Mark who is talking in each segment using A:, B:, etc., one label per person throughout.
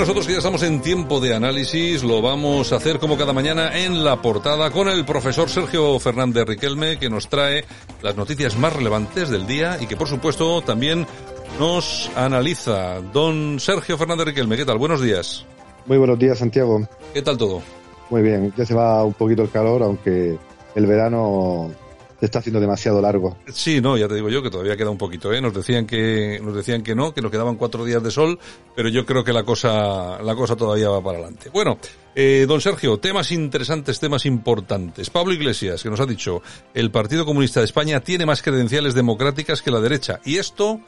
A: nosotros que ya estamos en tiempo de análisis, lo vamos a hacer como cada mañana en la portada con el profesor Sergio Fernández Riquelme, que nos trae las noticias más relevantes del día y que por supuesto también nos analiza. Don Sergio Fernández Riquelme, ¿qué tal? Buenos días.
B: Muy buenos días, Santiago.
A: ¿Qué tal todo?
B: Muy bien, ya se va un poquito el calor, aunque el verano se está haciendo demasiado largo.
A: Sí, no, ya te digo yo que todavía queda un poquito, ¿eh? Nos decían que, nos decían que no, que nos quedaban cuatro días de sol, pero yo creo que la cosa, la cosa todavía va para adelante. Bueno, eh, don Sergio, temas interesantes, temas importantes. Pablo Iglesias, que nos ha dicho, el Partido Comunista de España tiene más credenciales democráticas que la derecha, y esto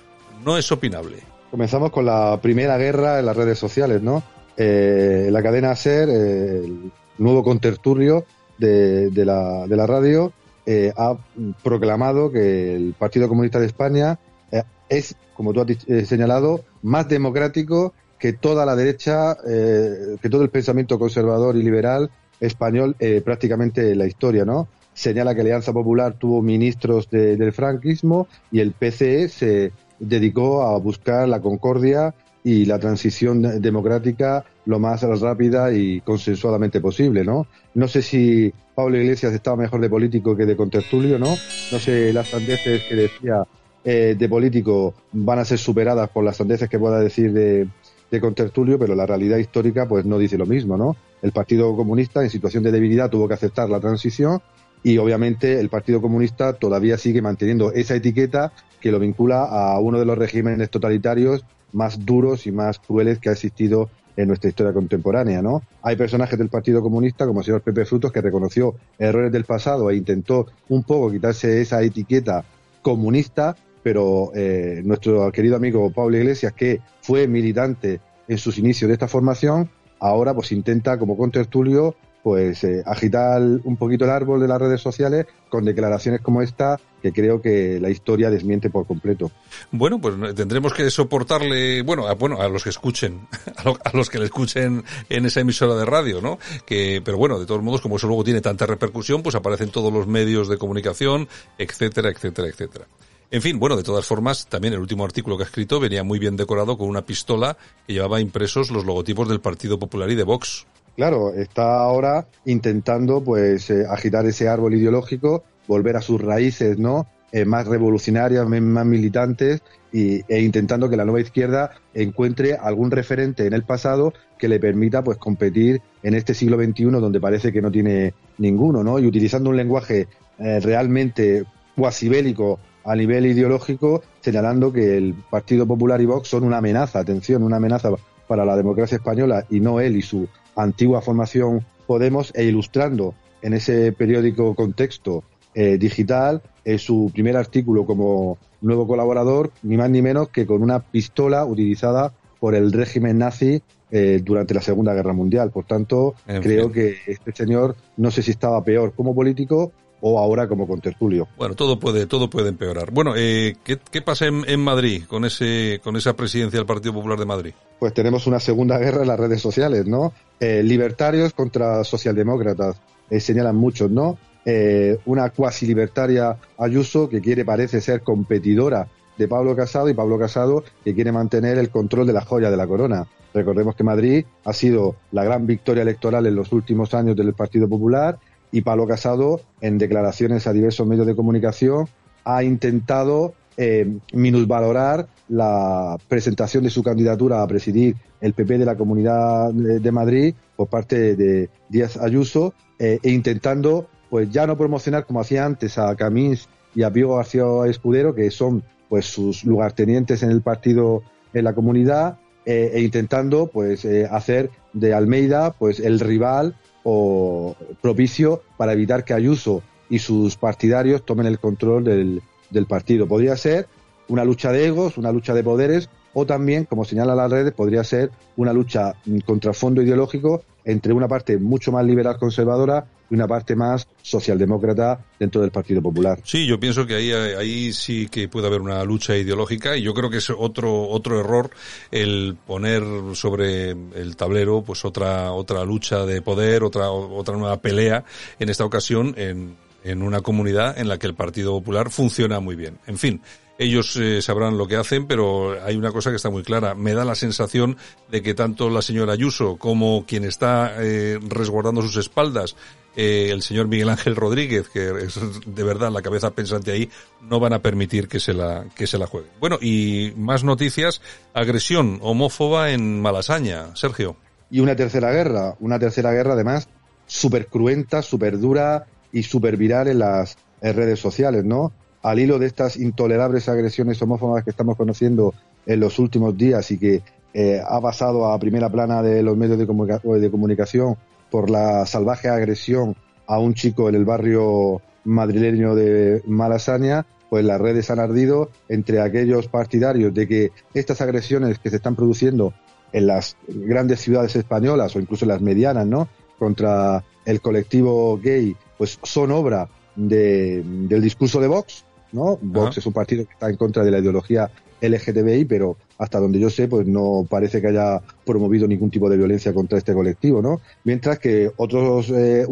A: no es opinable.
B: Comenzamos con la primera guerra en las redes sociales, ¿no? Eh, la cadena SER, eh, el nuevo conterturio de, de, la, de la radio, eh, ha proclamado que el Partido Comunista de España eh, es, como tú has eh, señalado, más democrático que toda la derecha, eh, que todo el pensamiento conservador y liberal español prácticamente en la historia, ¿no? Señala que Alianza Popular tuvo ministros de, del franquismo y el PCE se dedicó a buscar la concordia y la transición democrática lo más rápida y consensuadamente posible, ¿no? No sé si Pablo Iglesias estaba mejor de político que de contertulio, ¿no? No sé las sandeces que decía eh, de político van a ser superadas por las sandeces que pueda decir de, de contertulio, pero la realidad histórica pues no dice lo mismo, ¿no? El Partido Comunista en situación de debilidad tuvo que aceptar la transición y obviamente el Partido Comunista todavía sigue manteniendo esa etiqueta que lo vincula a uno de los regímenes totalitarios más duros y más crueles que ha existido en nuestra historia contemporánea, ¿no? Hay personajes del Partido Comunista, como el señor Pepe Frutos, que reconoció errores del pasado e intentó un poco quitarse esa etiqueta comunista, pero eh, nuestro querido amigo Pablo Iglesias, que fue militante en sus inicios de esta formación, ahora pues intenta, como contertulio, pues eh, agitar un poquito el árbol de las redes sociales con declaraciones como esta que creo que la historia desmiente por completo.
A: Bueno, pues tendremos que soportarle, bueno, a, bueno, a los que escuchen, a, lo, a, los que le escuchen en esa emisora de radio, ¿no? Que, pero bueno, de todos modos, como eso luego tiene tanta repercusión, pues aparecen todos los medios de comunicación, etcétera, etcétera, etcétera. En fin, bueno, de todas formas, también el último artículo que ha escrito venía muy bien decorado con una pistola que llevaba impresos los logotipos del Partido Popular y de Vox.
B: Claro, está ahora intentando pues eh, agitar ese árbol ideológico, volver a sus raíces, ¿no? Eh, más revolucionarias, más militantes y, e intentando que la nueva izquierda encuentre algún referente en el pasado que le permita pues competir en este siglo XXI donde parece que no tiene ninguno, ¿no? Y utilizando un lenguaje eh, realmente cuasi bélico a nivel ideológico, señalando que el Partido Popular y Vox son una amenaza, atención, una amenaza para la democracia española y no él y su antigua formación Podemos e ilustrando en ese periódico contexto eh, digital eh, su primer artículo como nuevo colaborador, ni más ni menos que con una pistola utilizada por el régimen nazi eh, durante la Segunda Guerra Mundial. Por tanto, en creo fin. que este señor no sé si estaba peor como político o ahora como contertulio.
A: Bueno, todo puede, todo puede empeorar. Bueno, eh, ¿qué, ¿qué, pasa en, en, Madrid con ese, con esa presidencia del Partido Popular de Madrid?
B: Pues tenemos una segunda guerra en las redes sociales, ¿no? Eh, libertarios contra socialdemócratas, eh, señalan muchos, ¿no? Eh, una cuasi libertaria Ayuso que quiere, parece ser competidora de Pablo Casado y Pablo Casado que quiere mantener el control de la joya de la corona. Recordemos que Madrid ha sido la gran victoria electoral en los últimos años del Partido Popular y Pablo Casado, en declaraciones a diversos medios de comunicación, ha intentado eh, minusvalorar la presentación de su candidatura a presidir el PP de la Comunidad de Madrid por parte de Díaz Ayuso eh, e intentando pues ya no promocionar como hacía antes a Camins y a Pío García Escudero, que son pues sus lugartenientes en el partido en la comunidad, eh, e intentando pues eh, hacer de Almeida pues el rival o propicio para evitar que Ayuso y sus partidarios tomen el control del, del partido. Podría ser una lucha de egos, una lucha de poderes, o también, como señala las redes, podría ser una lucha contra fondo ideológico entre una parte mucho más liberal conservadora una parte más socialdemócrata dentro del Partido Popular.
A: Sí, yo pienso que ahí, ahí sí que puede haber una lucha ideológica y yo creo que es otro, otro error el poner sobre el tablero pues otra, otra lucha de poder, otra, otra nueva pelea en esta ocasión en, en una comunidad en la que el Partido Popular funciona muy bien. En fin, ellos eh, sabrán lo que hacen, pero hay una cosa que está muy clara. Me da la sensación de que tanto la señora Ayuso como quien está eh, resguardando sus espaldas, eh, el señor Miguel Ángel Rodríguez, que es de verdad la cabeza pensante ahí, no van a permitir que se la, que se la juegue. Bueno, y más noticias, agresión homófoba en Malasaña. Sergio.
B: Y una tercera guerra, una tercera guerra además súper cruenta, súper dura y súper viral en las redes sociales, ¿no? Al hilo de estas intolerables agresiones homófobas que estamos conociendo en los últimos días y que eh, ha pasado a primera plana de los medios de, de comunicación por la salvaje agresión a un chico en el barrio madrileño de Malasaña, pues las redes han ardido entre aquellos partidarios de que estas agresiones que se están produciendo en las grandes ciudades españolas o incluso en las medianas, ¿no? Contra el colectivo gay, pues son obra de, del discurso de Vox, ¿no? Vox es un partido que está en contra de la ideología LGTBI, pero hasta donde yo sé, pues no parece que haya promovido ningún tipo de violencia contra este colectivo, ¿no? Mientras que otros eh,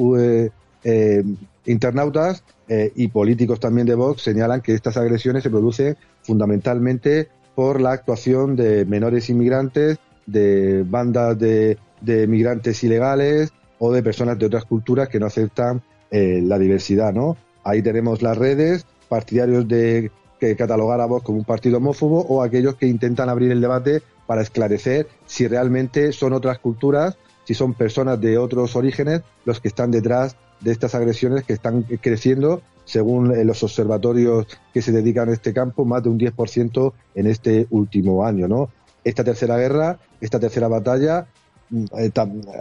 B: eh, internautas eh, y políticos también de Vox señalan que estas agresiones se producen fundamentalmente por la actuación de menores inmigrantes, de bandas de, de migrantes ilegales o de personas de otras culturas que no aceptan la diversidad, ¿no? Ahí tenemos las redes, partidarios de que catalogar a Vox como un partido homófobo o aquellos que intentan abrir el debate para esclarecer si realmente son otras culturas, si son personas de otros orígenes los que están detrás de estas agresiones que están creciendo, según eh, los observatorios que se dedican a este campo, más de un 10% en este último año, ¿no? Esta tercera guerra, esta tercera batalla, eh,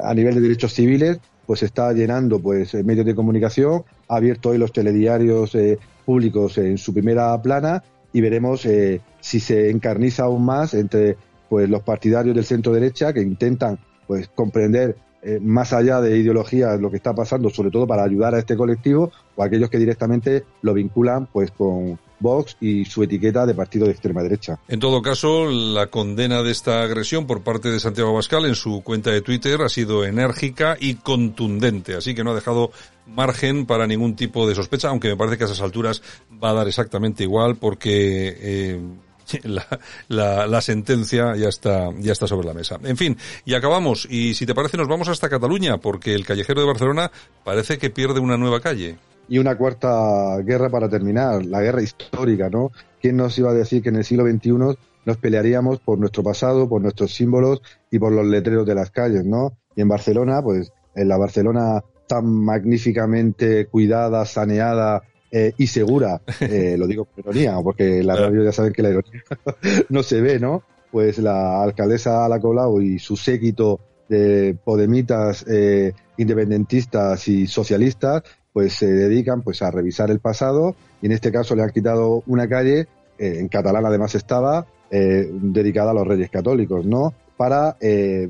B: a nivel de derechos civiles, pues está llenando pues eh, medios de comunicación, ha abierto hoy los telediarios públicos en su primera plana y veremos eh, si se encarniza aún más entre pues los partidarios del centro derecha que intentan pues comprender eh, más allá de ideología lo que está pasando, sobre todo para ayudar a este colectivo, o aquellos que directamente lo vinculan pues con Vox y su etiqueta de partido de extrema derecha.
A: En todo caso, la condena de esta agresión por parte de Santiago Abascal en su cuenta de Twitter ha sido enérgica y contundente, así que no ha dejado margen para ningún tipo de sospecha, aunque me parece que a esas alturas va a dar exactamente igual porque eh, la, la, la, sentencia ya está, ya está sobre la mesa. En fin, y acabamos. Y si te parece, nos vamos hasta Cataluña, porque el callejero de Barcelona parece que pierde una nueva calle.
B: Y una cuarta guerra para terminar, la guerra histórica, ¿no? ¿Quién nos iba a decir que en el siglo XXI nos pelearíamos por nuestro pasado, por nuestros símbolos y por los letreros de las calles, ¿no? Y en Barcelona, pues en la Barcelona tan magníficamente cuidada, saneada eh, y segura, eh, lo digo con ironía, porque la radio ya saben que la ironía no se ve, ¿no? Pues la alcaldesa Ala Colau y su séquito de podemitas, eh, independentistas y socialistas, pues se dedican pues a revisar el pasado. Y en este caso le han quitado una calle, en catalán además estaba, dedicada a los reyes católicos, ¿no? Para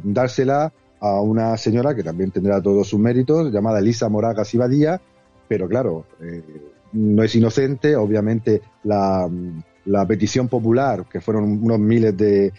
B: dársela a una señora que también tendrá todos sus méritos, llamada Elisa Moragas Ibadía, pero claro, eh, no es inocente, obviamente la, petición popular, que fueron unos miles de,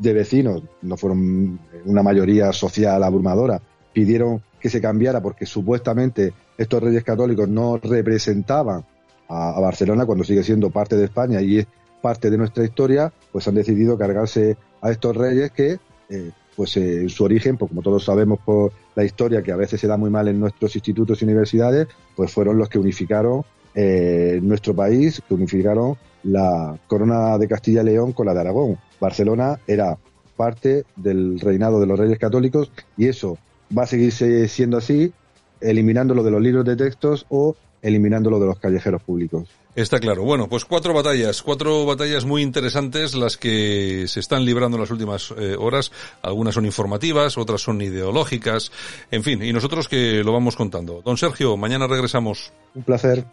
B: vecinos, no fueron una mayoría social abrumadora, pidieron que se cambiara porque supuestamente estos reyes católicos no representaban a, Barcelona cuando sigue siendo parte de España y es parte de nuestra historia, pues han decidido cargarse a estos reyes que eh, pues eh, en su origen, pues como todos sabemos por la historia que a veces se da muy mal en nuestros institutos y universidades, pues fueron los que unificaron eh, nuestro país, que unificaron la corona de Castilla y León con la de Aragón. Barcelona era parte del reinado de los reyes católicos y eso va a seguirse siendo así, eliminándolo de los libros de textos o eliminándolo de los callejeros públicos.
A: Está claro. Bueno, pues cuatro batallas, cuatro batallas muy interesantes las que se están librando en las últimas eh, horas. Algunas son informativas, otras son ideológicas, en fin, y nosotros que lo vamos contando. Don Sergio, mañana regresamos.
B: Un placer.